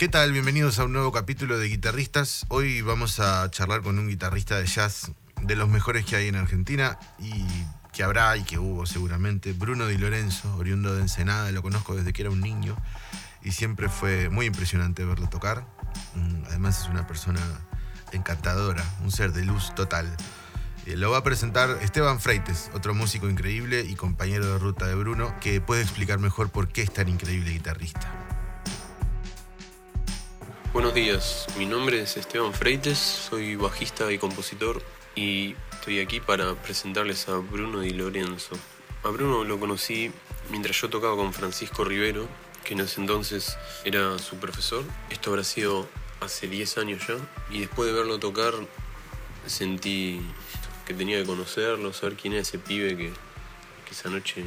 ¿Qué tal? Bienvenidos a un nuevo capítulo de Guitarristas. Hoy vamos a charlar con un guitarrista de jazz de los mejores que hay en Argentina y que habrá y que hubo seguramente. Bruno Di Lorenzo, oriundo de Ensenada, lo conozco desde que era un niño y siempre fue muy impresionante verlo tocar. Mm, Además es una persona encantadora, un ser de luz total. Eh, Lo va a presentar Esteban Freites, otro músico increíble y compañero de ruta de Bruno, que puede explicar mejor por qué es tan increíble guitarrista. Buenos días, mi nombre es Esteban Freites, soy bajista y compositor y estoy aquí para presentarles a Bruno Di Lorenzo. A Bruno lo conocí mientras yo tocaba con Francisco Rivero, que en ese entonces era su profesor. Esto habrá sido hace 10 años ya y después de verlo tocar sentí que tenía que conocerlo, saber quién era ese pibe que, que esa noche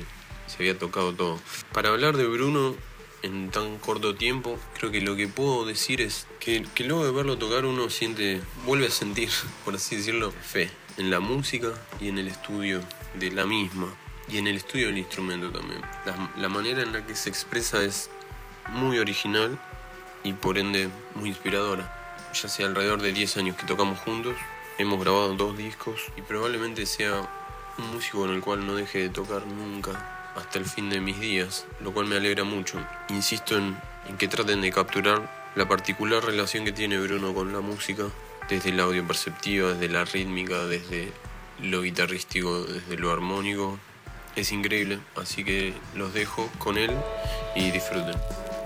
se había tocado todo. Para hablar de Bruno en tan corto tiempo, creo que lo que puedo decir es que, que luego de verlo tocar uno siente, vuelve a sentir, por así decirlo, fe en la música y en el estudio de la misma. Y en el estudio del instrumento también. La, la manera en la que se expresa es muy original y por ende muy inspiradora. Ya hace alrededor de 10 años que tocamos juntos, hemos grabado dos discos y probablemente sea un músico con el cual no deje de tocar nunca hasta el fin de mis días, lo cual me alegra mucho. Insisto en, que traten de capturar la particular relación que tiene Bruno con la música, desde la audio perceptiva, desde la rítmica, desde lo guitarrístico, desde lo armónico. Es increíble, así que los dejo con él y disfruten.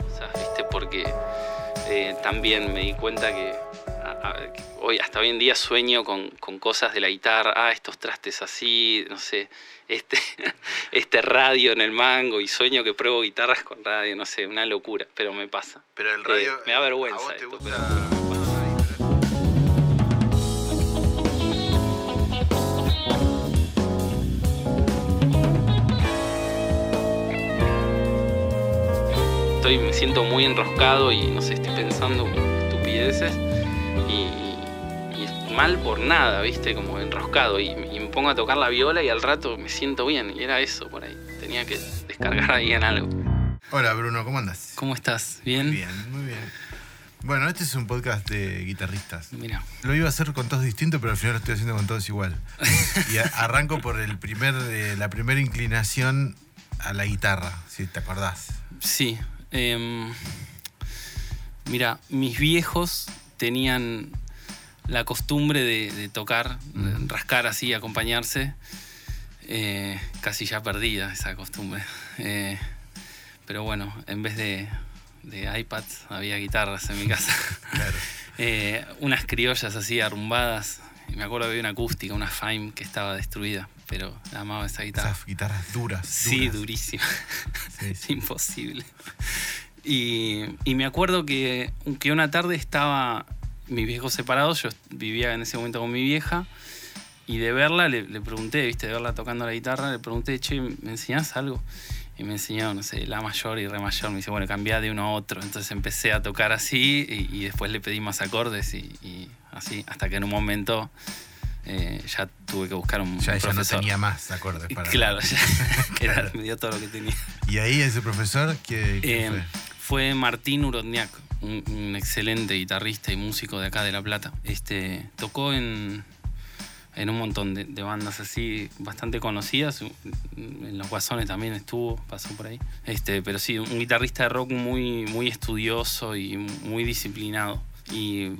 cosas, ¿viste? Porque eh, también me di cuenta que hoy, hasta hoy en día sueño con, con cosas de la guitarra, ah, estos trastes así, no sé, este, este radio en el mango y sueño que pruebo guitarras con radio, no sé, una locura, pero me pasa. Pero el Eh, me da vergüenza esto, pero- Estoy, me siento muy enroscado y no sé, estoy pensando estupideces y, y mal por nada, ¿viste? Como enroscado y, y me pongo a tocar la viola y al rato me siento bien y era eso por ahí. Tenía que descargar ahí en algo. Hola Bruno, ¿cómo andas? ¿Cómo estás? ¿Bien? Bien, muy bien. Bueno, este es un podcast de guitarristas. Mira, Lo iba a hacer con todos distintos, pero al final lo estoy haciendo con todos igual. Y arranco por el primer, eh, la primera inclinación a la guitarra, si te acordás. sí. em, mira, mis viejos tenían la costumbre de, de tocar, de rascar así, acompañarse. Eh, casi ya perdida esa costumbre. Eh, pero bueno, en vez de, de iPads había guitarras en mi casa. Claro. Eh, unas criollas así arrumbadas. Y me acuerdo que había una acústica, una Fime que estaba destruida, pero amaba esa guitarra. Esas guitarras duras. Sí, duras. durísima. Sí, Es sí. imposible. Y, y me acuerdo que, que una tarde estaba mis viejos separados, yo vivía en ese momento con mi vieja, y de verla le, le pregunté, viste, de verla tocando la guitarra, le pregunté, che, ¿me enseñás algo? Y me enseñó, no sé, la mayor y re mayor. Me dice, bueno, cambiá de uno a otro. Entonces empecé a tocar así y, y después le pedí más acordes y, y así, hasta que en un momento eh, ya tuve que buscar un Ya ella no profesor. tenía más acordes para. Claro, ya era- Claro. me dio todo lo que tenía. Y ahí ese profesor, que Eh, fue Martín Urodniak, un, un excelente guitarrista y músico de acá de La Plata. Este, tocó en, en un montón de, de bandas así bastante conocidas. En Los Guasones también estuvo, pasó por ahí. Este, pero sí, un guitarrista de rock muy, muy estudioso y muy disciplinado. Y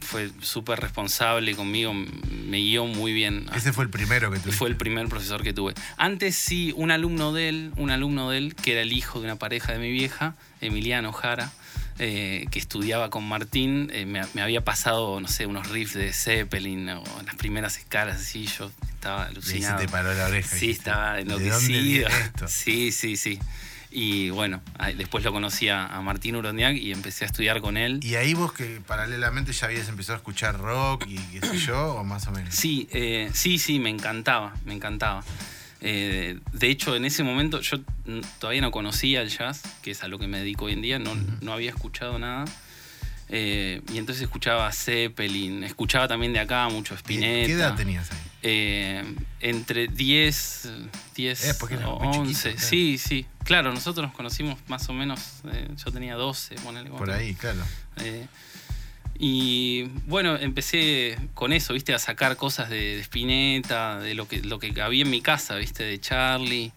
fue súper responsable conmigo, me guió muy bien. ese fue el primero que tuviste. Fue el primer profesor que tuve. Antes sí, un alumno de él, un alumno de él, que era el hijo de una pareja de mi vieja, Emiliano Jara, eh, que estudiaba con Martín, eh, me, me había pasado, no sé, unos riffs de Zeppelin o las primeras escalas así, yo estaba alucinado. te paró la oreja. Sí, estaba ¿de dónde enloquecido. Sí, sí, sí. Y bueno, después lo conocí a, a Martín Urondiac y empecé a estudiar con él. Y ahí vos que paralelamente ya habías empezado a escuchar rock y qué sé yo, o más o menos. Sí, eh, sí, sí, me encantaba, me encantaba. Eh, de hecho, en ese momento yo todavía no conocía el jazz, que es a lo que me dedico hoy en día, no, no había escuchado nada. Eh, y entonces escuchaba Zeppelin, escuchaba también de acá mucho ¿Y Spinetta. ¿Qué edad tenías ahí? Eh, entre 10, 10 Eh, o muy chiquito, 11. claro. Sí, sí. claro, nosotros nos conocimos más o menos, eh, yo tenía 12, ponele Por ahí, claro. Y bueno, empecé con eso, viste, a sacar cosas de, de Spinetta, de lo que, lo que había en mi casa, viste, de Charlie.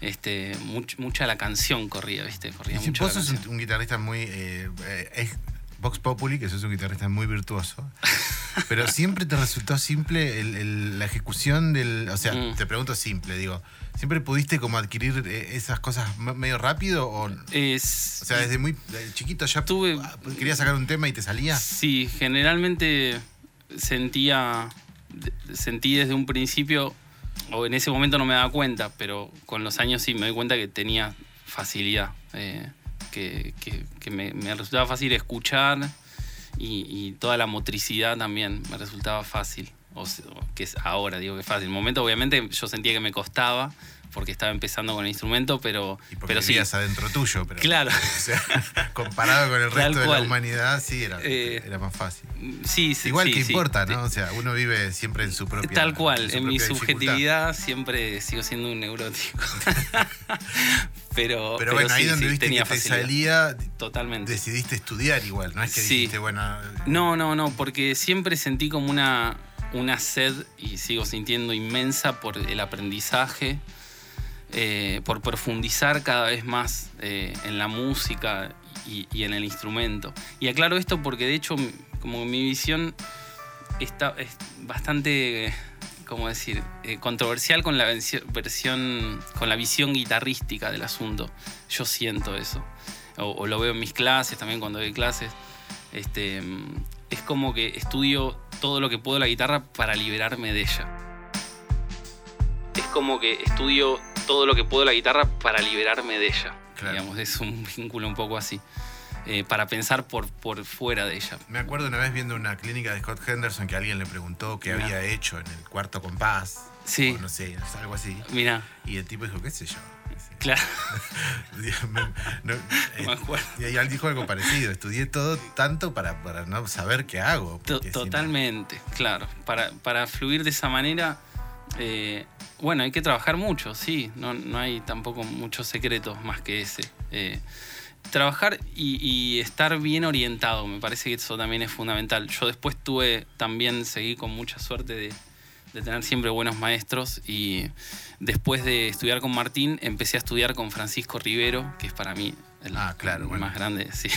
Este, much- mucha la canción corría, viste, corría si mucho vos sos un, canción. un guitarrista muy. eh, eh, Vox Populi, que sos un guitarrista muy virtuoso. pero siempre te resultó simple el- el- la ejecución del. O sea, Mm. te pregunto simple, digo. ¿Siempre pudiste como adquirir eh, esas cosas medio rápido? O, o Es, sea, desde muy chiquito ya Tuve- ah, querías sacar un tema y te salía. Sí, generalmente sentía, sentí desde un principio, o en ese momento no me daba cuenta, pero con los años sí me doy cuenta que tenía facilidad, eh, que, que- que me, me resultaba fácil escuchar y, y toda la motricidad también me resultaba fácil, o, se- o que es ahora digo que es fácil. En el momento obviamente yo sentía que me costaba porque estaba empezando con el instrumento, pero, Y porque pero sí. adentro tuyo, pero. Claro. O sea, comparado con el resto de la humanidad, sí, era, Eh, era más fácil. Sí, sí, Igual sí, que sí. importa, ¿no? O sea, uno vive siempre en su propia. Tal cual, su en mi subjetividad siempre sigo siendo un neurótico. pero, Pero, bueno, ahí donde sí, viste que te facilidad. salía, Totalmente. decidiste estudiar igual, no es que Sí. dijiste, bueno. No, no, no, porque siempre sentí como una, una sed, y sigo sintiendo inmensa, por el aprendizaje, eh, por profundizar cada vez más eh, en la música y, y en el instrumento. Y aclaro esto porque de hecho, como mi visión está, es bastante, ¿cómo decir?, eh, controversial con la versión, con la visión guitarrística del asunto. Yo siento eso. O, o lo veo en mis clases, también cuando doy clases. Este, es como que estudio todo lo que puedo la guitarra para liberarme de ella. Es como que estudio todo lo que puedo la guitarra para liberarme de ella. Claro. Digamos, es un vínculo un poco así. Eh, para pensar por, por fuera de ella. Me acuerdo una vez viendo una clínica de Scott Henderson que alguien le preguntó qué Mirá. había hecho en el cuarto compás. Sí. O no sé, algo así. Mira, Y el tipo dijo, qué sé yo. claro, no, eh, me acuerdo. y él dijo algo parecido. Estudié todo tanto para, para no saber qué hago. Totalmente, claro. Para, para fluir de esa manera, eh, bueno, hay que trabajar mucho, sí. No, no hay tampoco muchos secretos más que ese. Eh, trabajar y, y estar bien orientado, me parece que eso también es fundamental. Yo después tuve, también seguí con mucha suerte de, de tener siempre buenos maestros y después de estudiar con Martín, empecé a estudiar con Francisco Rivero, que es para mí el, Ah, claro, el bueno. más grande, sí.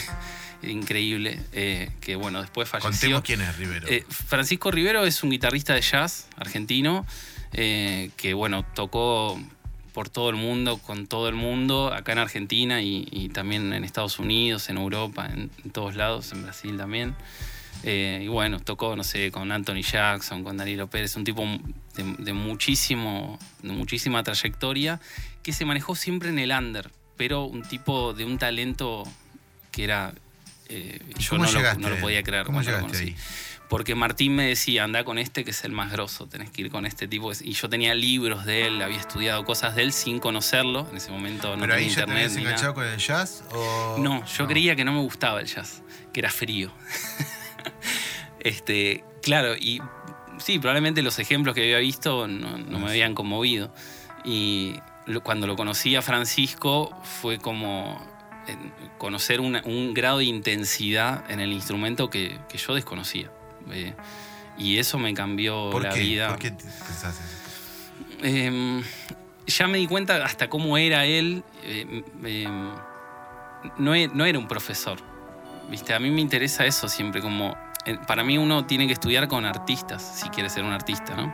Increíble, eh, que bueno, después falleció. Contemos quién es Rivero. Eh, Francisco Rivero es un guitarrista de jazz argentino eh, que, bueno, tocó por todo el mundo, con todo el mundo, acá en Argentina y, y también en Estados Unidos, en Europa, en, en todos lados, en Brasil también. Eh, y bueno, tocó, no sé, con Anthony Jackson, con Danilo Pérez, un tipo de, de muchísimo, de muchísima trayectoria que se manejó siempre en el under, pero un tipo de un talento que era... eh, ¿Y yo no lo, no lo podía creer. ¿Cómo lo llegaste conocí. ahí? Porque Martín me decía, anda con este que es el más grosso, tenés que ir con este tipo. Y yo tenía libros de él, había estudiado cosas de él sin conocerlo. En ese momento no ¿Pero ahí tenía ya te internet. habías ni enganchado con el jazz? O... No, yo creía que no me gustaba el jazz, que era frío. este, claro, y sí, probablemente los ejemplos que había visto no, no me habían conmovido. Y lo- cuando lo conocí a Francisco fue como eh, conocer una- un grado de intensidad en el instrumento que, que yo desconocía. Eh, y eso me cambió ¿Por la qué? vida. ¿Por qué te pensás eso? Em, ya me di cuenta hasta cómo era él. em, em, no, e- no era un profesor. ¿Viste? A mí me interesa eso siempre, como... eh, Para mí uno tiene que estudiar con artistas, si quiere ser un artista, ¿no?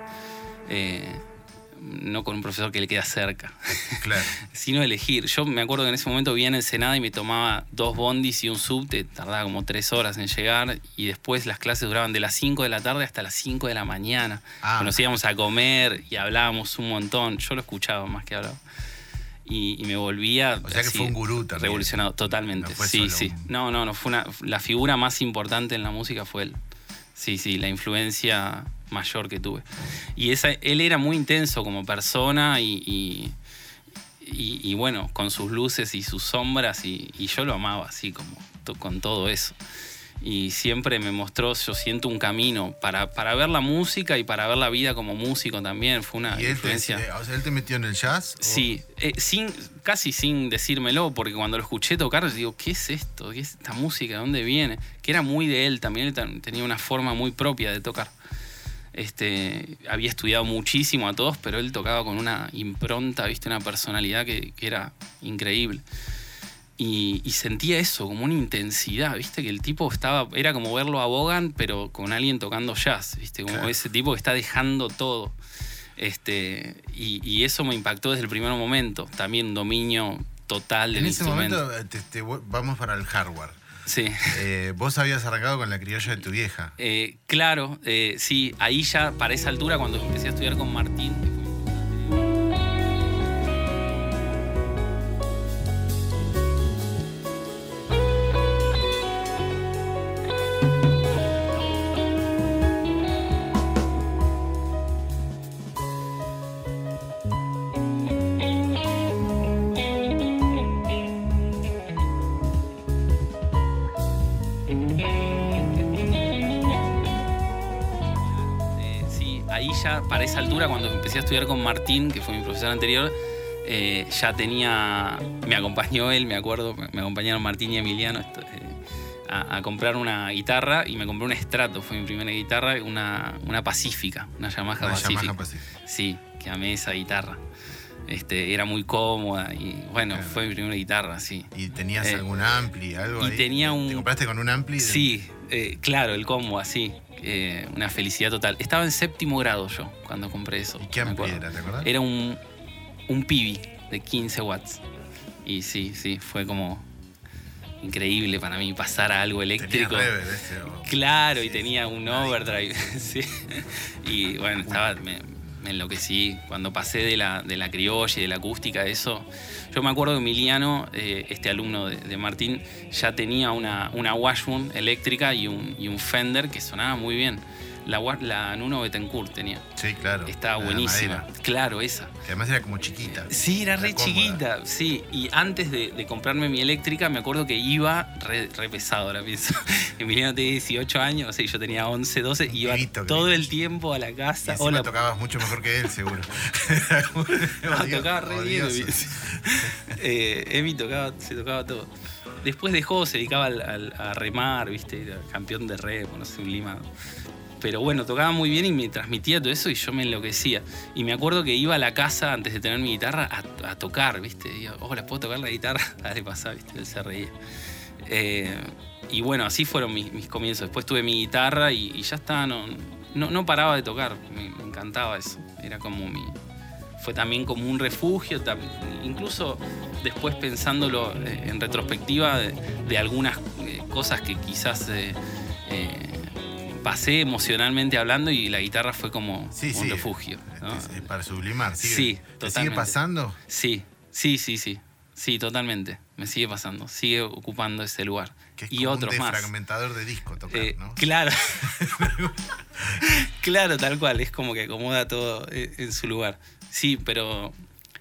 No con un profesor que le queda cerca, Claro. sino elegir. Yo me acuerdo que en ese momento vivía en Ensenada y me tomaba dos bondis y un subte, tardaba como tres horas en llegar, y después las clases duraban de las 5 de la tarde hasta las 5 de la mañana. Ah. Nos íbamos a comer y hablábamos un montón. Yo lo escuchaba más que hablaba. Y, y me volvía. O sea que fue un gurú también. Revolucionado, totalmente. No sí, sí. un- No, no, no. Fue una, la figura más importante en la música fue él. Sí, sí, la influencia mayor que tuve. Y esa, él era muy intenso como persona y, y, y- y bueno, con sus luces y sus sombras, y, yo lo amaba así, como con todo eso. Y siempre me mostró, yo siento un camino para, para ver la música y para ver la vida como músico también. Fue una ¿Y él te, influencia. eh, o sea, él te metió en el jazz? Sí, eh, sin, casi sin decírmelo, porque cuando lo escuché tocar, digo, ¿qué es esto? ¿Qué es esta música? ¿De dónde viene? Que era muy de él también, él tenía una forma muy propia de tocar. Este, había estudiado muchísimo a todos, pero él tocaba con una impronta, ¿viste? una personalidad que, que era increíble. Y, y sentía eso, como una intensidad, ¿viste? Que el tipo estaba, era como verlo a Bogan, pero con alguien tocando jazz, ¿viste? Como Claro. ese tipo que está dejando todo. Este, y, y eso me impactó desde el primer momento. También dominio total del En ese instrumento. momento eh, te- te- vamos para el hardware. Sí. Eh, vos habías arrancado con la criolla de tu vieja. Eh, claro, eh, sí, ahí ya para esa altura, cuando empecé a estudiar con Martín, para esa altura, cuando empecé a estudiar con Martín, que fue mi profesor anterior, eh, ya tenía, me acompañó él, me acuerdo, me acompañaron Martín y Emiliano eh, a, a comprar una guitarra y me compré un Strato, fue mi primera guitarra, una, una Pacífica, una Yamaha Una Pacífica. Yamaha Pacific. Sí, que amé esa guitarra. Este, era muy cómoda y bueno, Claro. fue mi primera guitarra, sí. ¿Y tenías Eh, algún ampli, algo y ahí? tenía ¿Te- un- ¿Te compraste con un ampli? de- Sí, eh, claro, el combo así. eh, una felicidad total. Estaba en séptimo grado yo cuando compré eso. ¿Y qué era, te acordás? Era un, un Pibi de 15 watts. Y sí, sí, fue como increíble para mí pasar a algo Tenía eléctrico. o- Claro, y tenía un overdrive. sí. Y bueno, estaba, me enloquecí. Cuando pasé de la, de la criolla y de la acústica, eso. Yo me acuerdo que Emiliano, eh, este alumno de, de Martín, ya tenía una, una Washburn eléctrica y un, y un Fender que sonaba muy bien. La, la Nuno Betancourt tenía. Sí, claro. Estaba la buenísima. Claro, esa. que además era como chiquita. Sí, era re cómoda. chiquita, sí. Y antes de, de comprarme mi eléctrica, me acuerdo que iba re, re pesado, ahora pienso. Emiliano tenía 18 años, sí, yo tenía 11, 12, y iba todo el tiempo a la Y casa. encima Hola, tocabas mucho mejor que él, seguro. No, Odio- tocaba re bien. odioso. Eh, Emi tocaba, se tocaba todo. Después dejó, se dedicaba al- al- a remar, ¿viste? Era campeón de remo, no sé, un lima. Pero bueno, tocaba muy bien y me transmitía todo eso y yo me enloquecía. Y me acuerdo que iba a la casa antes de tener mi guitarra a, tocar, ¿viste? Y yo, hola, ¿puedo tocar la guitarra? Dale, pasá, ¿viste? Él se reía. Eh, y bueno, así fueron mis, mis comienzos. Después tuve mi guitarra y, ya está, no, no, no paraba de tocar. Me, encantaba eso. Era como mi, fue también como un refugio, incluso después pensándolo eh, en retrospectiva de, algunas eh, cosas que quizás pasé emocionalmente hablando y la guitarra fue como Sí, un sí. refugio. ¿no? Es- es para sublimar. ¿sigue? Sí, ¿Te sigue pasando? Sí, sí, sí, sí, sí, totalmente. Me sigue pasando, sigue ocupando ese lugar. Que es y como otros un más. defragmentador de disco tocar, Eh, ¿no? Claro. claro, tal cual. Es como que acomoda todo eh, en su lugar. Sí, pero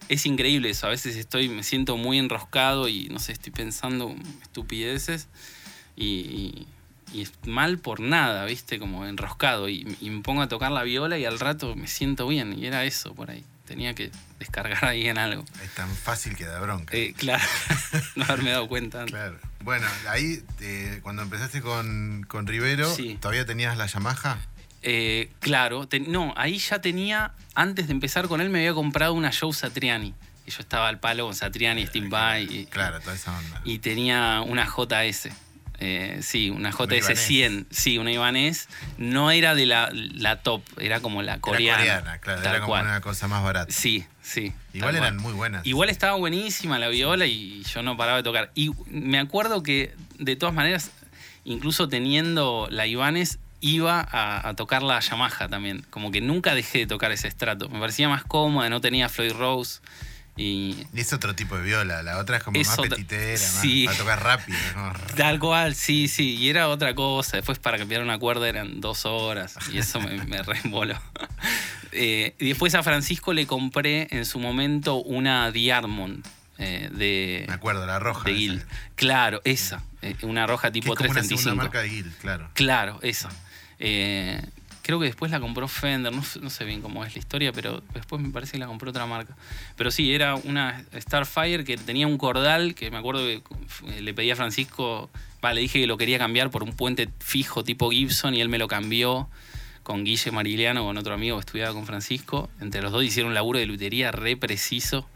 es increíble eso. A veces estoy, me siento muy enroscado y no sé, estoy pensando estupideces y, y- y es mal por nada, ¿viste? Como enroscado. Y, y me pongo a tocar la viola y al rato me siento bien. Y era eso por ahí. Tenía que descargar ahí en algo. Es tan fácil que da bronca. Eh, claro, no haberme dado cuenta antes. Claro. Bueno, ahí eh, cuando empezaste con, con Rivero, Sí. ¿todavía tenías la Yamaha? Eh, claro, te- no, ahí ya tenía, antes de empezar con él, me había comprado una Joe Satriani. Y yo estaba al palo con Satriani, Steam By. Y, Claro, toda esa onda. y tenía una JS. Eh, sí, una JS Ibanez. 100. Sí, una Ibanez. No era de la, la top, era como la coreana. Era coreana, claro, era como cual. una cosa más barata. Sí, sí. Igual eran cual. muy buenas. Igual estaba buenísima la viola y yo no paraba de tocar. Y me acuerdo que, de todas maneras, incluso teniendo la Ibanez, iba a, a tocar la Yamaha también. Como que nunca dejé de tocar ese estrato. Me parecía más cómoda, no tenía Floyd Rose. Y es otro tipo de viola, la otra es como Es más otra- petitera, sí. más, para tocar rápido. ¿no? tal cual, sí, sí. Y era otra cosa. Después para cambiar una cuerda eran dos horas. Y eso me, me reemboló. Eh, y después a Francisco le compré en su momento una Diamond. eh, de, Me acuerdo, la roja. de. Guild. Claro, esa. eh, una roja Que tipo es como una 335. segunda marca de Guild, claro. Claro, esa. Creo que después la compró Fender, no, sé- bien cómo es la historia, pero después me parece que la compró otra marca. Pero sí, era una Starfire que tenía un cordal que me acuerdo que le pedí a Francisco, va, le dije que lo quería cambiar por un puente fijo tipo Gibson y él me lo cambió con Guille Mariliano, con otro amigo que estudiaba con Francisco. Entre los dos hicieron un laburo de lutería re preciso.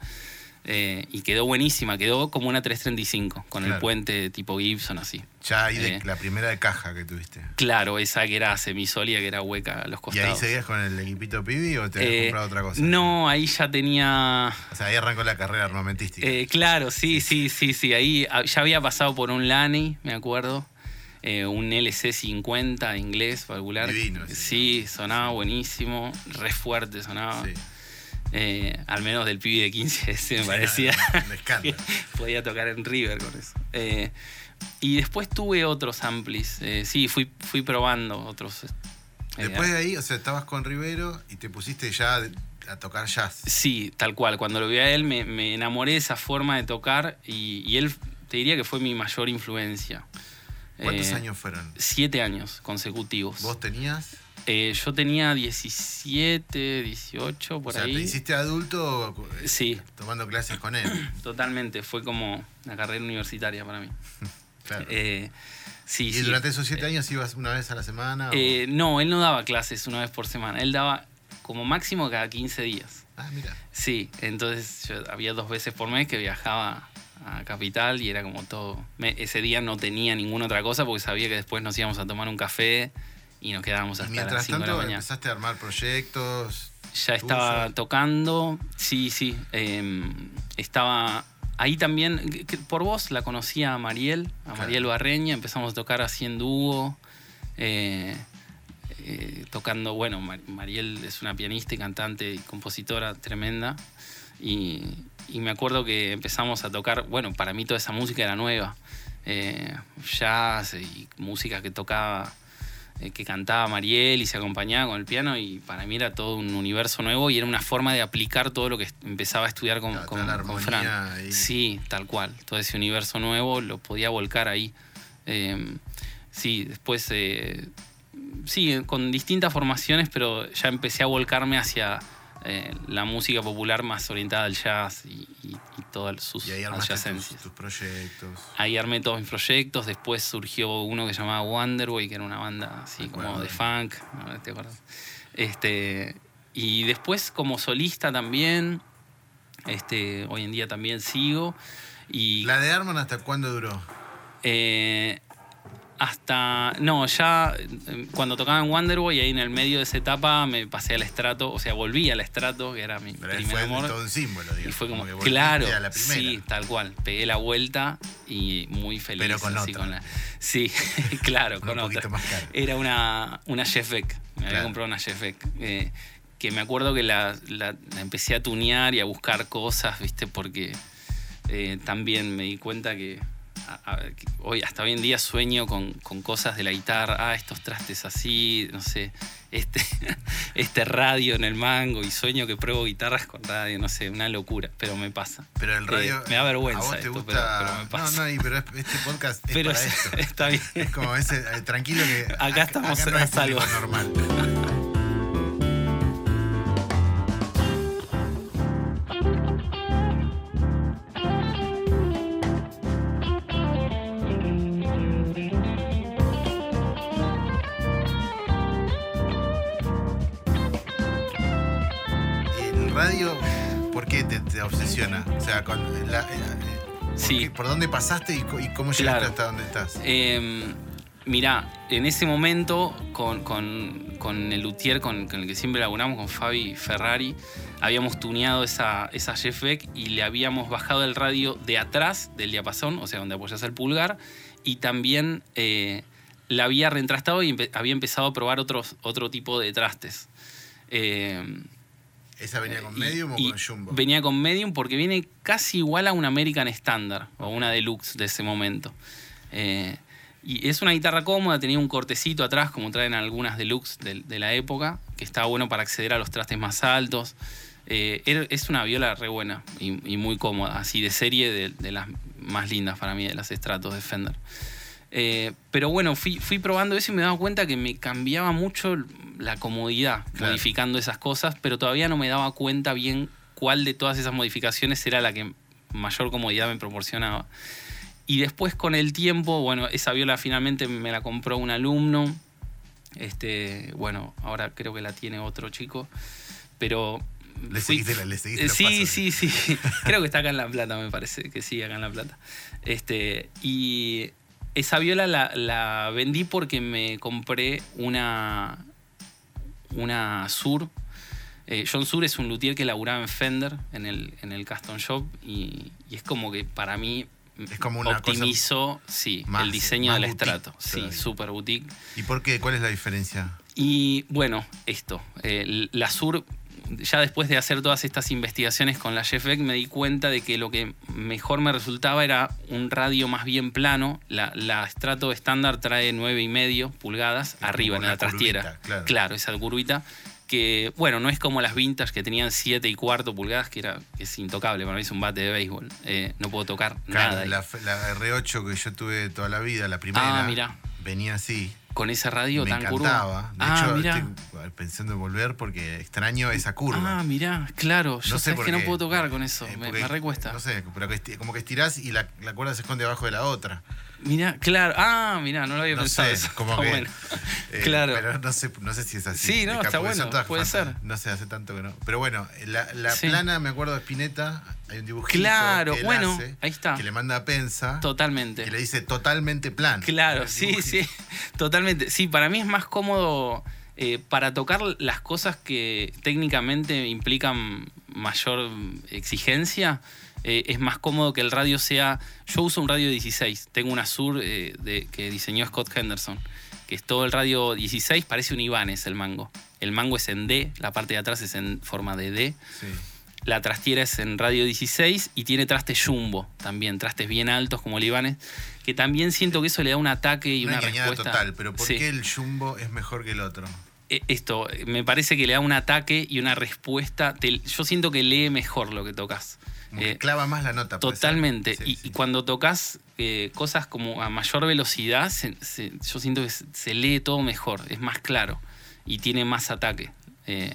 Eh, y quedó buenísima, quedó como una 335, con el puente tipo Gibson así. Ya ahí de, Eh. la primera de caja que tuviste. Claro, esa que era semisólida, que era hueca a los ¿Y costados. ahí seguías con el equipito Pibi o te habías Eh, comprado otra cosa? No, ahí ya tenía. O sea, ahí arrancó la carrera armamentística. eh, claro, sí, sí, sí, sí. Ahí ah, ya había pasado por un Lani, me acuerdo. un LC50 inglés, valvular. Divino ese. Sí, sonaba buenísimo. Re fuerte sonaba. sí. Eh, al menos del pibe de 15 ese me Sí, parecía. podía tocar en River con eso. Eh, y después tuve otros amplis. eh, sí, fui, fui probando otros. Después de ahí, o sea, estabas con Rivero y te pusiste ya a tocar jazz. Sí, tal cual. Cuando lo vi a él me, me enamoré de esa forma de tocar y, y él te diría que fue mi mayor influencia. ¿Cuántos años fueron? Siete años consecutivos. ¿Vos tenías? Eh, yo tenía 17, 18, por o sea, ahí. ¿te hiciste adulto eh, Sí, tomando clases con él? totalmente. Fue como una carrera universitaria para mí. Claro. Eh, sí, ¿Y sí. durante esos siete años ibas una vez a la semana? o- Eh, no, él no daba clases una vez por semana. Él daba como máximo cada 15 días. Ah, mira. Sí, entonces yo había dos veces por mes que viajaba a Capital y era como todo. me- ese día no tenía ninguna otra cosa porque sabía que después nos íbamos a tomar un café y nos quedábamos hasta mientras las 5 de la tanto mañana. empezaste a armar proyectos. Ya estaba tocando, sí, sí. eh, estaba ahí también. por vos la conocía a Mariel, a Claro. Mariel Barreña. Empezamos a tocar así en dúo. eh, eh, tocando, bueno, Mar- Mariel es una pianista y cantante y compositora tremenda. Y, y me acuerdo que empezamos a tocar, bueno, para mí toda esa música era nueva. eh, jazz y música que tocaba, que cantaba Mariel y se acompañaba con el piano y para mí era todo un universo nuevo y era una forma de aplicar todo lo que empezaba a estudiar con, con, la Fran. ahí. Sí, tal cual. Todo ese universo nuevo lo podía volcar ahí. Eh, sí, después, eh, sí, con distintas formaciones, pero ya empecé a volcarme hacia eh, la música popular más orientada al jazz y, y- y todas sus Y ahí tus, adyacencias. tus proyectos. Ahí armé todos mis proyectos, después surgió uno que se llamaba Wonderboy, que era una banda así Me como acuerdo. de funk, ¿no? ¿te acuerdas? Este, y después como solista también, este, hoy en día también sigo. Y ¿La de Arman hasta cuándo duró? eh, hasta. No, ya eh, cuando tocaba en Wonderboy, ahí en el medio de esa etapa me pasé al estrato, o sea, volví al estrato, que era mi Pero primer fue amor. todo un símbolo, digamos. Y fue como, claro, a la primera. sí, tal cual. Pegué la vuelta y muy feliz. Pero con así, otra. la- sí, claro, con un poquito más. Era una, una Jeff Beck. Me había comprado una Jeff Beck. eh, que me acuerdo que la, la- la empecé a tunear y a buscar cosas, ¿viste? Porque eh, también me di cuenta que, a- a- que hoy, hasta hoy en día sueño con, con cosas de la guitarra. Ah, estos trastes así, no sé, este, este radio en el mango y sueño que pruebo guitarras con radio, no sé, una locura, pero me pasa. Pero el radio. Eh, me da vergüenza A vos te esto, gusta. pero- pero me pasa. No, no, y- pero es- este podcast es pero para es- esto. está bien. Es como ese, eh, tranquilo que. Acá estamos no a es público salvo. normal. Con la, eh, eh, ¿por, Sí. qué- ¿por dónde pasaste y, cómo llegaste Claro. hasta donde estás? Eh, mirá, en ese momento, con, con- con el luthier con, con el que siempre laburamos, con Fabi Ferrari, habíamos tuneado esa, esa Jeff Beck y le habíamos bajado el radio de atrás del diapasón, o sea, donde apoyas el pulgar, y también eh, la había reentrastado y empe- había empezado a probar otros, otro tipo de trastes. Eh, ¿Esa venía con y- Medium o y con Jumbo? Venía con Medium porque viene casi igual a una American Standard o una Deluxe de ese momento. Eh, y es una guitarra cómoda, tenía un cortecito atrás, como traen algunas Deluxe de, de la época, que estaba bueno para acceder a los trastes más altos. Eh, es una viola re buena y, y muy cómoda, así de serie de, de las más lindas para mí, de las estratos de Fender. Eh, pero bueno, fui, fui probando eso y me daba cuenta que me cambiaba mucho la comodidad Claro. modificando esas cosas, pero todavía no me daba cuenta bien cuál de todas esas modificaciones era la que mayor comodidad me proporcionaba. Y después con el tiempo, bueno, esa viola finalmente me la compró un alumno. Este, bueno, ahora creo que la tiene otro chico. Pero. Le seguiste, la- le seguiste Eh, sí, sí, sí. Creo que está acá en La Plata, me parece que sí, acá en La Plata. Este, y esa viola la, la vendí porque me compré una, una Sur. Eh, John Sur es un luthier que laburaba en Fender, en el, en el Custom Shop, y, y es como que para mí Es como una optimizó sí, más- el diseño del boutique estrato. Sí, super boutique. ¿Y por qué? ¿Cuál es la diferencia? Y bueno, esto, eh, la Sur, ya después de hacer todas estas investigaciones con la Jeff Beck, me di cuenta de que lo que mejor me resultaba era un radio más bien plano. La, la Strato estándar trae 9,5 pulgadas arriba en la trastiera. curvita, claro. esa curvita. Que, bueno, no es como las vintage que tenían 7 y cuarto pulgadas, que era que es intocable. Para mí es un bate de béisbol. Eh, no puedo tocar Claro, nada. la, la R8 que yo tuve toda la vida, la primera, Ah, mirá. Venía así. Con ese radio me tan encantaba. De ah, hecho, mirá. estoy pensando en volver porque extraño esa curva. Ah, mirá, claro. Yo No sé sabes por que no puedo tocar con eso. Eh, me, porque- me recuesta. No sé, pero como que estirás y la, la cuerda se esconde abajo de la otra. Mirá, claro. Ah, mirá, no lo había No pensado. sé, como Está que- bueno. Eh, Claro. Pero no sé, no sé si es así. Sí, no, está bueno, puede ser. No sé, hace tanto que no. Pero bueno, la, la Sí. plana, me acuerdo de Spinetta, hay un dibujito Claro, que él bueno, hace, ahí está. que le manda a Pensa, Totalmente. que le dice totalmente plan. Claro, sí, sí, totalmente. Sí, para mí es más cómodo eh, para tocar las cosas que técnicamente implican mayor exigencia. Eh, es más cómodo que el radio sea. Yo uso un radio 16. Tengo una Sur eh, de, que diseñó Scott Henderson. Que es todo el radio 16, parece un Ibanez el mango. El mango es en D, la parte de atrás es en forma de D. Sí. La trastiera es en radio 16 y tiene trastes jumbo también, trastes bien altos como el Ibanez, que también siento que eso le da un ataque y Una una engañada respuesta. total, pero ¿por Sí. qué el Jumbo es mejor que el otro? Eh, Esto, me parece que le da un ataque y una respuesta. te- yo siento que lee mejor lo que tocas. Como que Eh, clava más la nota. Totalmente. Sí, y, sí. y cuando tocas eh, cosas como a mayor velocidad, se- se- yo siento que se, lee todo mejor, es más claro y tiene más ataque. Eh,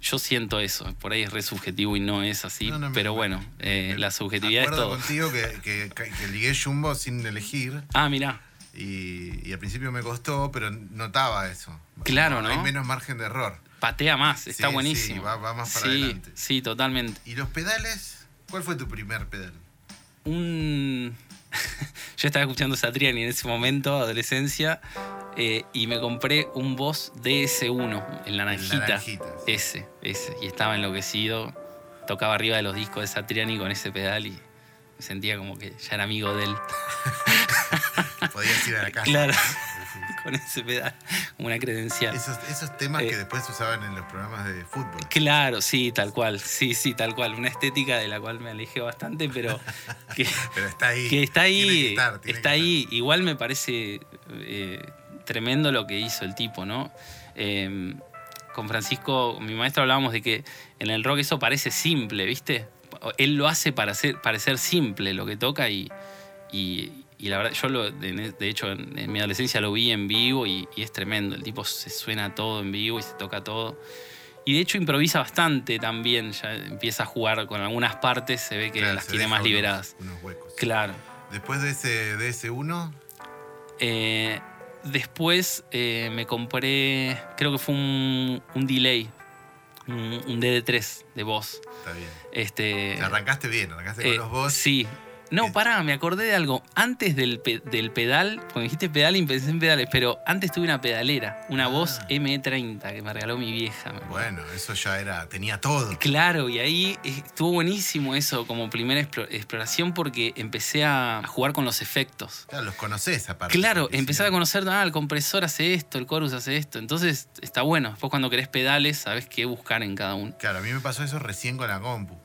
yo siento eso, por ahí es re subjetivo y no es así, No, no, pero me- bueno, eh, me la subjetividad es Acuerdo todo. contigo que, que, que ligué Jumbo sin elegir Ah, mirá, y, y al principio me costó, pero notaba eso. Claro, ¿no? Hay menos margen de error. Patea más, está Sí, buenísimo. sí, va- va más para sí, adelante. sí, totalmente. ¿Y los pedales? ¿Cuál fue tu primer pedal? un. Yo estaba escuchando Satriani en ese momento, adolescencia, eh, y me compré un Boss DS1, el naranjita. naranjita, sí. Ese, ese. Y estaba enloquecido. Tocaba arriba de los discos de Satriani con ese pedal y me sentía como que ya era amigo de él. Podías ir a la casa. Claro. Con ese pedal, una credencial. Esos, esos temas Eh. que después se usaban en los programas de fútbol. Claro, sí, tal cual. Sí, sí, tal cual. Una estética de la cual me alejé bastante, pero que, Pero está ahí. que está Tiene ahí, que estar, tiene está que ahí. Igual me parece eh, tremendo lo que hizo el tipo, ¿no? Eh, con Francisco, mi maestro, hablábamos de que en el rock eso parece simple, ¿viste? Él lo hace para hacer, parecer simple lo que toca y, y, y la verdad, yo lo, de, de hecho en, en mi adolescencia lo vi en vivo y, y es tremendo. El tipo se suena todo en vivo y se toca todo. Y de hecho improvisa bastante también, ya empieza a jugar con algunas partes, se ve que Claro, las tiene más unos- liberadas. Unos huecos. Claro. Después de ese, de ese uno, Eh, después eh, me compré, creo que fue un, un delay, un, un DD3 de voz. está bien. Este, Arrancaste bien, arrancaste eh, con los boss. Sí. No, Eh, pará, me acordé de algo. Antes del, pe- del pedal, cuando dijiste pedal y pensé en pedales, pero antes tuve una pedalera, una Ah. voz M30 que me regaló mi vieja. Bueno, eso ya era, tenía todo. Claro, y ahí estuvo buenísimo eso como primera explo- exploración porque empecé a jugar con los efectos. Claro, los conocés aparte. Claro, empezar si a no- conocer, ah, el compresor hace esto, el chorus hace esto. Entonces está bueno. Después cuando querés pedales, sabes qué buscar en cada uno. Claro, a mí me pasó eso recién con la compu.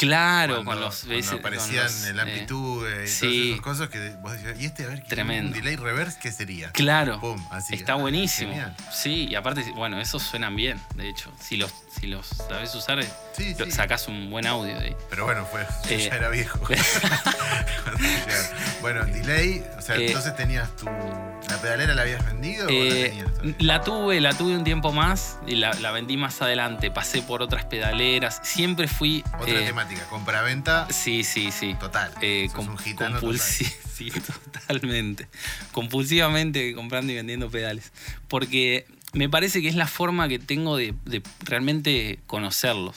Claro, Cuando- con los cuando con aparecían los, el eh, amplitude y sí. todas esas cosas que vos decías, ¿y este a ver qué Tremendo. un delay reverse qué sería? Claro. Pum, así. Está buenísimo. genial. Sí, y aparte, bueno, esos suenan bien, de hecho. Si los, si los sabes usar, Sí, sacás un buen audio de ahí. Pero bueno, fue, yo Eh. ya era viejo. Bueno, delay, o sea, Eh. entonces tenías tu. ¿La pedalera la habías vendido o la Eh, tenías todavía? la tuve, la tuve un tiempo más y la, la vendí más adelante. Pasé por otras pedaleras. Siempre fui. Otra eh, temática, compra-venta Sí, sí, sí. total. Eh, Sos un gitano compulsi- sí, totalmente. Compulsivamente comprando y vendiendo pedales. Porque me parece que es la forma que tengo de, de realmente conocerlos.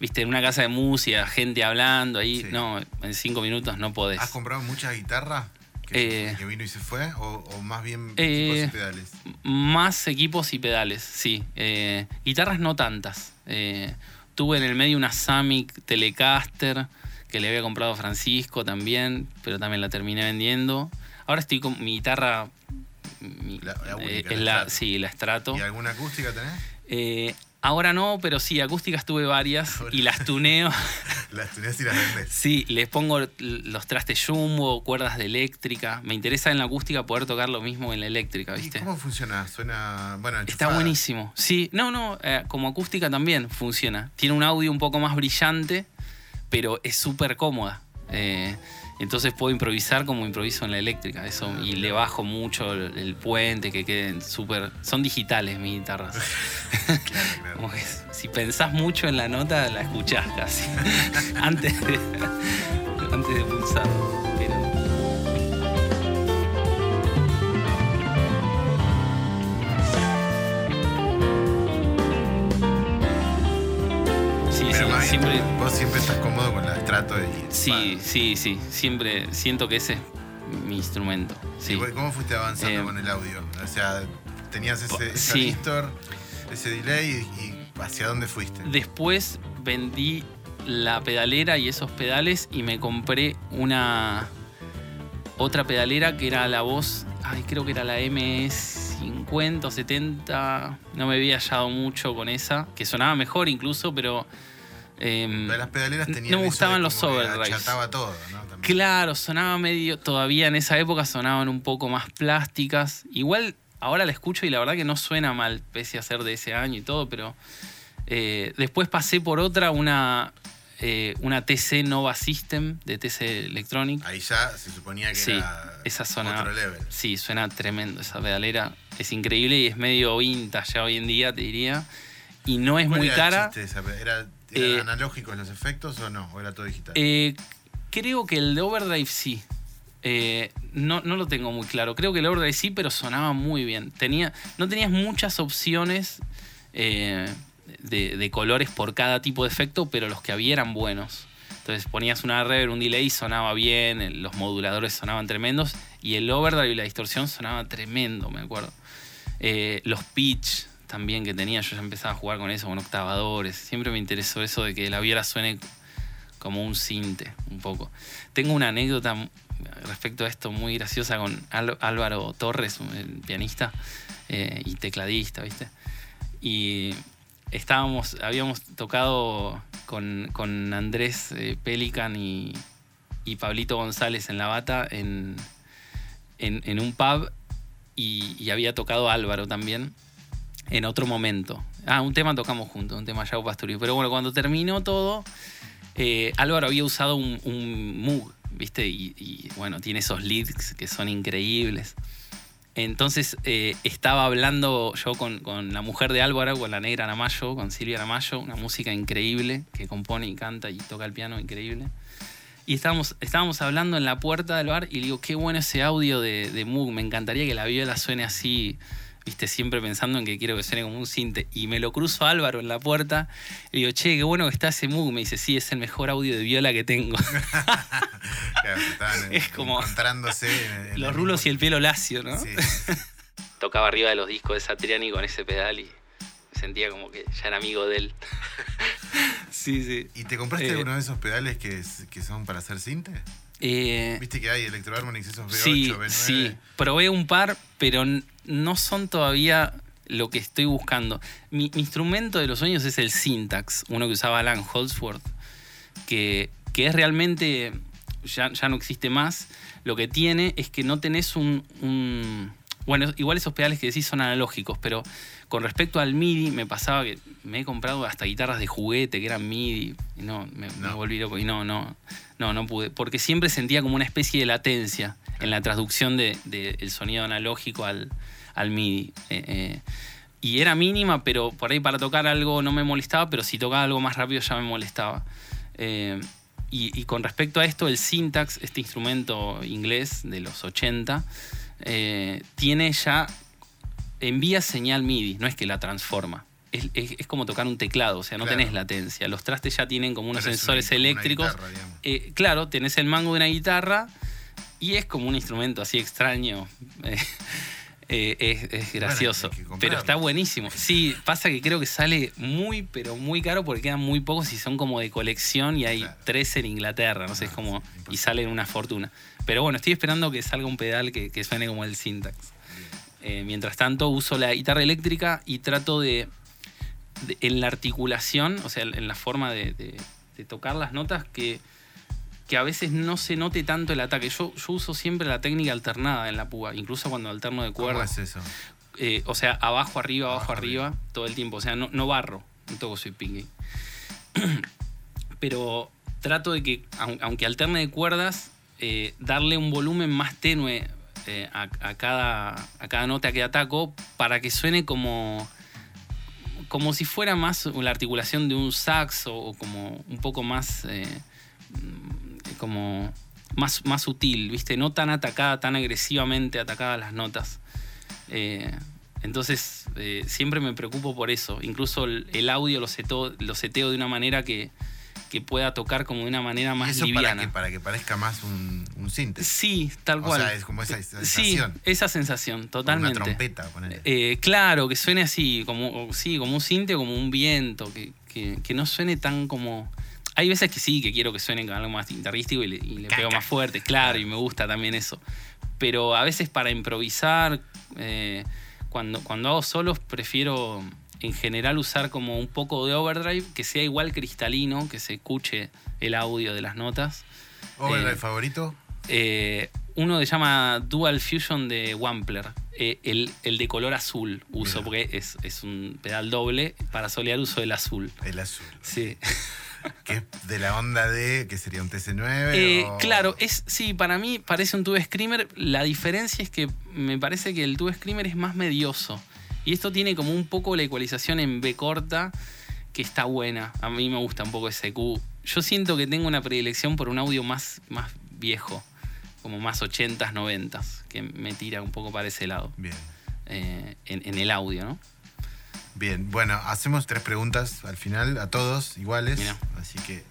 Viste, en una casa de música, gente hablando ahí. Sí. No, en cinco minutos no podés. ¿Has comprado mucha guitarra? Que, Eh. que vino y se fue? ¿O, o más bien Eh. equipos y pedales? Más equipos y pedales, sí. Eh, guitarras no tantas. Tuve en el medio una Samic Telecaster que le había comprado a Francisco también, pero también la terminé vendiendo. Ahora estoy con mi guitarra. mi- La- la única, la es la, Strato. sí, la Strato. ¿Y alguna acústica tenés? Ahora no, pero sí, acústicas tuve varias Ahora. y las tuneo. Las tenés y las vendés. Sí, les pongo los trastes jumbo, cuerdas de eléctrica. Me interesa en la acústica poder tocar lo mismo en la eléctrica, ¿Y ¿viste? cómo funciona? Suena. Bueno, Está enchufada. buenísimo. Sí, no, no, eh, como acústica también funciona. Tiene un audio un poco más brillante, pero es súper cómoda. Eh, entonces puedo improvisar como improviso en la eléctrica. Eso, y le bajo mucho el, el puente, que queden súper. Son digitales mis guitarras. Claro, claro. Como que si pensás mucho en la nota, la escuchás casi. antes, de, antes de pulsar. Siempre. vos siempre estás cómodo con la estrato y. Sí, sí, sí. Siempre siento que ese es mi instrumento. Sí. Sí. ¿Y ¿Cómo fuiste avanzando Eh, con el audio? O sea, tenías ese, ese sí. ese delay y, y ¿hacia dónde fuiste? Después vendí la pedalera y esos pedales y me compré una otra pedalera que era la voz, ay, creo que era la M50 o 70, no me había hallado mucho con esa, que sonaba mejor incluso, pero em, Pero las pedaleras no tenían me eso de gustaban los overdrives. Todo, ¿no? También. Claro, sonaba medio. Todavía en esa época sonaban un poco más plásticas. Igual ahora la escucho y la verdad que no suena mal, pese a ser de ese año y todo, pero. eh, después pasé por otra, una, eh, una TC Nova System de TC Electronic. Ahí ya se suponía que Sí, era esa sonaba. otro level. Sí, suena tremendo esa pedalera. Es increíble y es medio vintage ya hoy en día, te diría. Y no es ¿Cuál muy cara. de esa ¿Era, eran Eh, analógicos los efectos o no? ¿O era todo digital? Eh, creo que el de Overdrive sí. Eh, no, no lo tengo muy claro. Creo que el Overdrive sí, pero sonaba muy bien. Tenía, no tenías muchas opciones de, de colores por cada tipo de efecto, pero los que había eran buenos. Entonces ponías una reverb, un delay, sonaba bien, los moduladores sonaban tremendos, y el overdrive y la distorsión sonaba tremendo, me acuerdo. Los pitch también que tenía, yo ya empezaba a jugar con eso, con octavadores. Siempre me interesó eso de que la viola suene como un cinte, un poco. Tengo una anécdota respecto a esto muy graciosa con Álvaro Torres, el pianista eh, y tecladista, ¿viste? Y estábamos, habíamos tocado con, con Andrés eh, Pelican y, y Pablito González en La Bata en, en, en un pub y, y había tocado Álvaro también en otro momento. Ah, un tema tocamos juntos, un tema Yao Pasturio. Pero bueno, cuando terminó todo, eh, Álvaro había usado un, un ¿viste? Y, bueno, tiene esos leads que son increíbles. Entonces eh, estaba hablando yo con, la mujer de Álvaro, con la negra Namayo, con Silvia Namayo, una música increíble, que compone y canta y toca el piano increíble. Y estábamos, estábamos hablando en la puerta del bar y digo, qué bueno ese audio de, de me encantaría que la viola suene así, viste, siempre pensando en que quiero que suene como un cinte. Y me lo cruzo a Álvaro en la puerta y digo, che, qué bueno que está ese Moog. Me dice, sí, es el mejor audio de viola que tengo. Claro, estaban es como- encontrándose en- en Los el rulos y el pelo lacio, ¿no? Sí. Tocaba arriba de los discos de Satriani con ese pedal y me sentía como que ya era amigo de él. sí, sí. ¿Y te compraste Eh, uno de esos pedales que, que son para hacer cinte? Eh, ¿Viste que hay Electro Harmonix, esos B8, Sí, B9? sí. Probé un par, pero no son todavía lo que estoy buscando. Mi, mi instrumento de los sueños es el Syntax, uno que usaba Alan Holdsworth, que, que es realmente, ya, ya no existe más, lo que tiene es que no tenés un, un- Bueno, igual esos pedales que decís son analógicos, pero con respecto al MIDI me pasaba que me he comprado hasta guitarras de juguete que eran MIDI y no, me, me No. volví loco y no, no, no, no pude, porque siempre sentía como una especie de latencia en la traducción del de, del sonido analógico al, al MIDI. Eh, eh, y era mínima, pero por ahí para tocar algo no me molestaba, pero si tocaba algo más rápido ya me molestaba. Eh, y, y con respecto a esto, el Syntax, este instrumento inglés de los 80, eh, tiene ya, envía señal MIDI, no es que la transforma. Es, es- es como tocar un teclado, o sea, no Claro. tenés latencia. Los trastes ya tienen como unos Pero sensores una- una eléctricos. guitarra. Eh, claro, tenés el mango de una guitarra y es como un instrumento así extraño. Eh, es, es gracioso. pero está buenísimo. Sí, pasa que creo que sale muy, pero muy caro porque quedan muy pocos y son como de colección y hay Claro. tres en Inglaterra. No sé, es Ah, como. Y salen una fortuna. Pero bueno, estoy esperando que salga un pedal que, que suene como el Syntax. Eh, mientras tanto, uso la guitarra eléctrica y trato de, de- en la articulación, o sea, en la forma de, de- de tocar las notas, que, que a veces no se note tanto el ataque. Yo, yo uso siempre la técnica alternada en la púa, incluso cuando alterno de ¿Cómo cuerdas. es eso? Eh, o sea, abajo, arriba, abajo, arriba, todo el tiempo. O sea, no, no barro, no toco soy pingy. Pero trato de que, aun- aunque alterne de cuerdas, eh, darle un volumen más tenue eh, a, a cada, a cada nota que ataco para que suene como, como si fuera más la articulación de un sax o, o como un poco más, como más, más sutil, ¿viste? No tan atacada, tan agresivamente atacada las notas. Eh, entonces, eh, siempre me preocupo por eso. Incluso el, el audio lo seteo, lo seteo de una manera que, que pueda tocar como de una manera ¿Y más eso para liviana. que, para que parezca más un, un synth? Sí, tal O cual. sea, es como esa Sí, sensación. esa sensación, totalmente. Una trompeta, ponele. Eh, claro, que suene así, como, o- sí, como un cinte o como un viento, que, que- que no suene tan como. Hay veces que sí, que quiero que suene con algo más guitarrístico y le, y le pego más fuerte, claro, y me gusta también eso. Pero a veces para improvisar, eh, cuando, cuando hago solos, prefiero en general usar como un poco de overdrive, que sea igual cristalino, que se escuche el audio de las notas. ¿Overdrive eh, favorito? Eh, uno se llama Dual Fusion de Wampler. Eh, el, el de color azul uso, Mira. porque es, es un pedal doble. Para solear uso el azul. El azul. Sí. Que es de la onda de, que sería un TC9. Eh, o- Claro, es, sí, para mí parece un Tube Screamer. La diferencia es que me parece que el Tube Screamer es más medioso. Y esto tiene como un poco la ecualización en B corta, que está buena. A mí me gusta un poco ese Q. Yo siento que tengo una predilección por un audio más, más viejo, como más 80s, 90s, que me tira un poco para ese lado. Bien. eh, en, en el audio, ¿no? Bien, bueno, hacemos tres preguntas al final, a todos iguales. Mira. Así que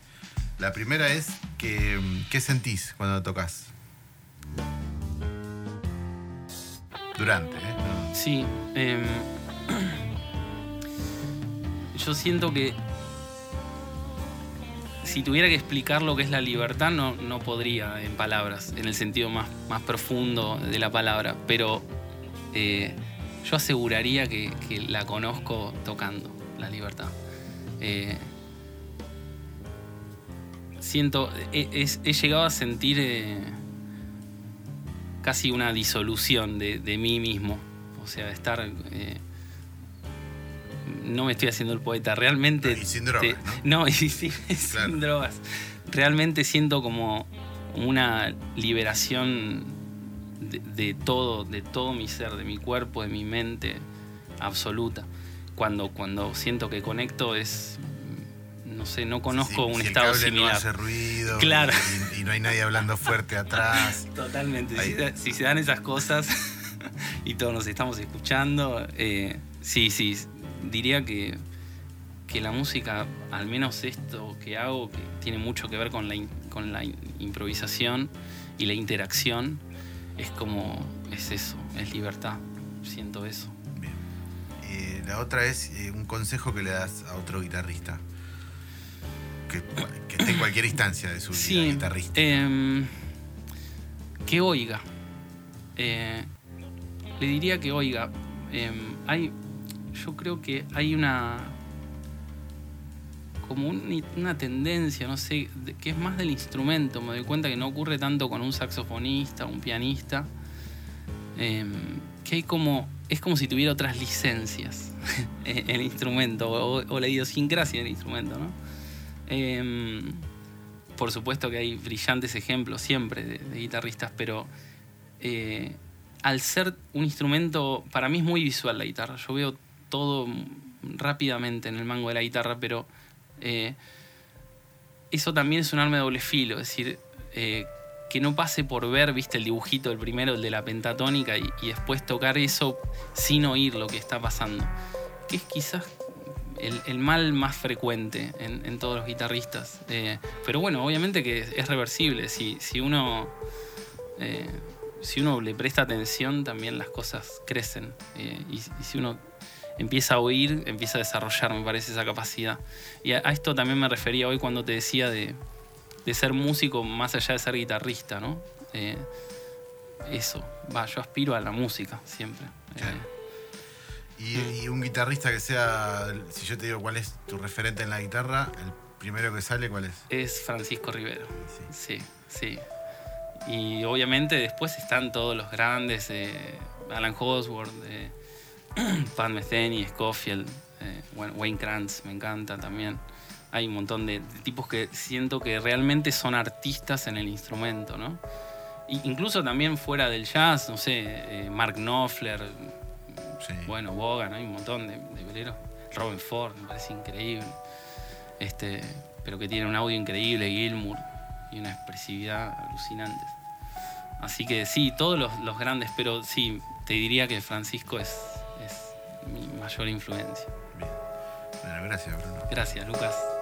la primera es, que, ¿qué sentís cuando tocas? Durante, ¿eh? No. Sí. em, yo siento que si tuviera que explicar lo que es la libertad, no, no podría en palabras, en el sentido más, más profundo de la palabra, pero eh, yo aseguraría que, que la conozco tocando, la libertad. Eh, siento, he, he- he llegado a sentir eh, casi una disolución de, de mí mismo, o sea, de estar... eh, no me estoy haciendo el poeta, realmente... Y sin drogas, te- ¿no? y sin Claro. drogas. Realmente siento como una liberación de, de todo, de todo mi ser, de mi cuerpo, de mi mente, absoluta. Cuando, cuando siento que conecto es, no sé, no conozco un si estado el cable similar. no hace ruido Claro. y, y no hay nadie hablando fuerte atrás. Totalmente. Si, se- si se dan esas cosas y todos nos estamos escuchando, eh, sí, sí, diría que, que la música, al menos esto que hago, que tiene mucho que ver con la, in- con la in- improvisación y la interacción, es como, es eso, es libertad. Siento eso. Bien. Eh, la otra es eh, un consejo que le das a otro guitarrista. Que, que esté en cualquier instancia de su vida Sí, guitarrista. em, que oiga. Eh, le diría que oiga. Em, hay, yo creo que hay una como un- una tendencia, no sé, que es más del instrumento. Me doy cuenta que no ocurre tanto con un saxofonista, un pianista. em, que hay como. Es como si tuviera otras licencias el el instrumento, o, la idiosincrasia del instrumento, ¿no? Em, por supuesto que hay brillantes ejemplos siempre de, de guitarristas, pero eh, al ser un instrumento, para mí es muy visual la guitarra. Yo veo todo rápidamente en el mango de la guitarra, pero eh, eso también es un arma de doble filo. Es decir, eh, que no pase por ver, viste, el dibujito, el primero, el de la pentatónica, y, y después tocar eso sin oír lo que está pasando. Que es quizás el, mal más frecuente en, todos los guitarristas. Eh, pero bueno, obviamente que es reversible. Si, si uno. eh, si uno le presta atención, también las cosas crecen. Y si uno empieza a oír, empieza a desarrollar, me parece, esa capacidad. Y a, a esto también me refería hoy cuando te decía de, de ser músico más allá de ser guitarrista, ¿no? Eh, eso, va, yo aspiro a la música siempre. Eh. Y, y un guitarrista que sea, si yo te digo cuál es tu referente en la guitarra, el primero que sale, ¿cuál es? es Francisco Rivero. Sí. Sí, sí. Y obviamente después están todos los grandes, eh, Alan Hosworth, Pat Metheny, Scofield, eh, Wayne Krantz, me encanta también. Hay un montón de, de tipos que siento que realmente son artistas en el instrumento, ¿no? Incluso también fuera del jazz, no sé, eh, Mark Knopfler, Sí. bueno, Bogan, hay un montón de, de veleros. Robin Ford, me parece increíble. Este, pero que tiene un audio increíble, Gilmour, y una expresividad alucinante. Así que sí, todos los, los grandes, pero sí, te diría que Francisco es mi mayor influencia. Bien. Bueno, gracias, Bruno. Gracias, Lucas.